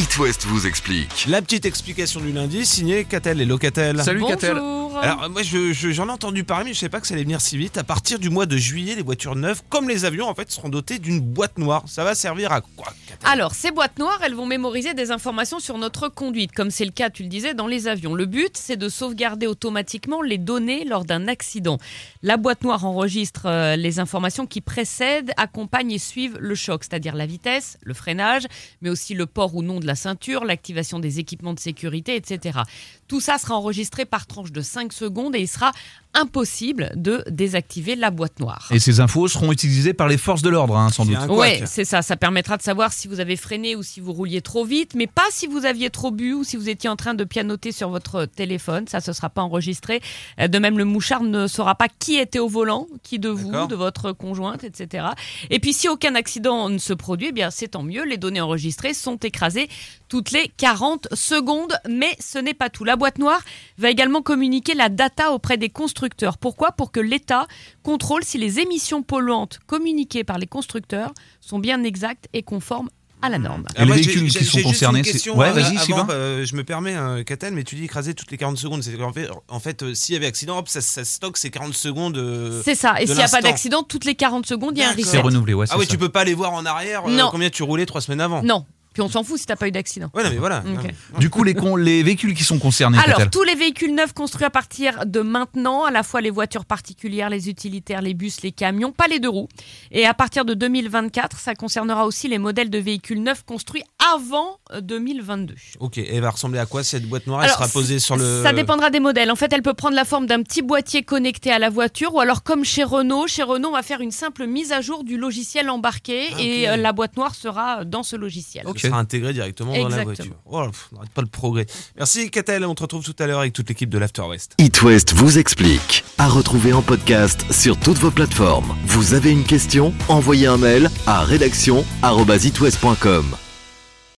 It West vous explique. La petite explication du lundi, signée Catel et Locatel. Salut Catel. Bonjour. Alors moi je- je- j'en ai entendu parler mais je savais pas que ça allait venir si vite. À partir du mois de juillet, les voitures neuves, comme les avions en fait, seront dotées d'une boîte noire. Ça va servir à quoi Alors, ces boîtes noires, elles vont mémoriser des informations sur notre conduite, comme c'est le cas, tu le disais, dans les avions. Le but, c'est de sauvegarder automatiquement les données lors d'un accident. La boîte noire enregistre euh, les informations qui précèdent, accompagnent et suivent le choc, c'est-à-dire la vitesse, le freinage, mais aussi le port ou non de la ceinture, l'activation des équipements de sécurité, etc. Tout ça sera enregistré par tranche de 5 secondes et il sera impossible de désactiver la boîte noire. Et ces infos seront utilisées par les forces de l'ordre, hein, sans doute. couac. c'est ça. Ça permettra de savoir si vous avez freiné ou si vous rouliez trop vite, mais pas si vous aviez trop bu ou si vous étiez en train de pianoter sur votre téléphone. Ça, ce sera pas enregistré. Euh, De même, le mouchard ne saura pas qui était au volant, qui de vous, de votre conjointe, etc. Et puis, si aucun accident ne se produit, eh bien, c'est tant mieux. Les données enregistrées sont écrasées toutes les 40 secondes. Mais ce n'est pas tout. La boîte noire va également communiquer la data auprès des constructeurs. Pourquoi? Pour que l'État contrôle si les émissions polluantes communiquées par les constructeurs sont bien exactes et conformes à la norme. Et les moi, j'ai- véhicules qui sont concernés, c'est- Ouais, euh, vas-y, avant, Sylvain. euh, je me permets, euh, Catel, mais tu dis écraser toutes les 40 secondes. C'est qu'en fait, en fait euh, s'il y avait accident, hop, ça, ça stocke ces 40 secondes. euh, C'est ça. Et s'il n'y a pas d'accident, toutes les 40 secondes, il y a un D'accord. C'est renouvelé, ouais, c'est Ah oui, ça. tu peux pas aller voir en arrière euh, Non. combien tu roulais trois semaines avant. Non. Puis on s'en fout si t'as pas eu d'accident. Ouais, non, mais voilà. Ok. Non. Du coup, les, con- les véhicules qui sont concernés, Alors, tous les véhicules neufs construits à partir de maintenant, à la fois les voitures particulières, les utilitaires, les bus, les camions, pas les deux roues. Et à partir de 2024, ça concernera aussi les modèles de véhicules neufs construits avant euh, 2022. Ok, et elle va ressembler à quoi cette boîte noire? Alors, Elle sera posée sur le. Ça dépendra des modèles. En fait, elle peut prendre la forme d'un petit boîtier connecté à la voiture, ou alors comme chez Renault, chez Renault, on va faire une simple mise à jour du logiciel embarqué, Ah, et ok. euh, la boîte noire sera dans ce logiciel. Elle sera intégrée directement dans la voiture. Oh, pff, on n'arrête pas le progrès. Merci Catel, on te retrouve tout à l'heure avec toute l'équipe de l'After West. It West vous explique. À retrouver en podcast sur toutes vos plateformes. Vous avez une question? Envoyez un mail à rédaction@itwest.com.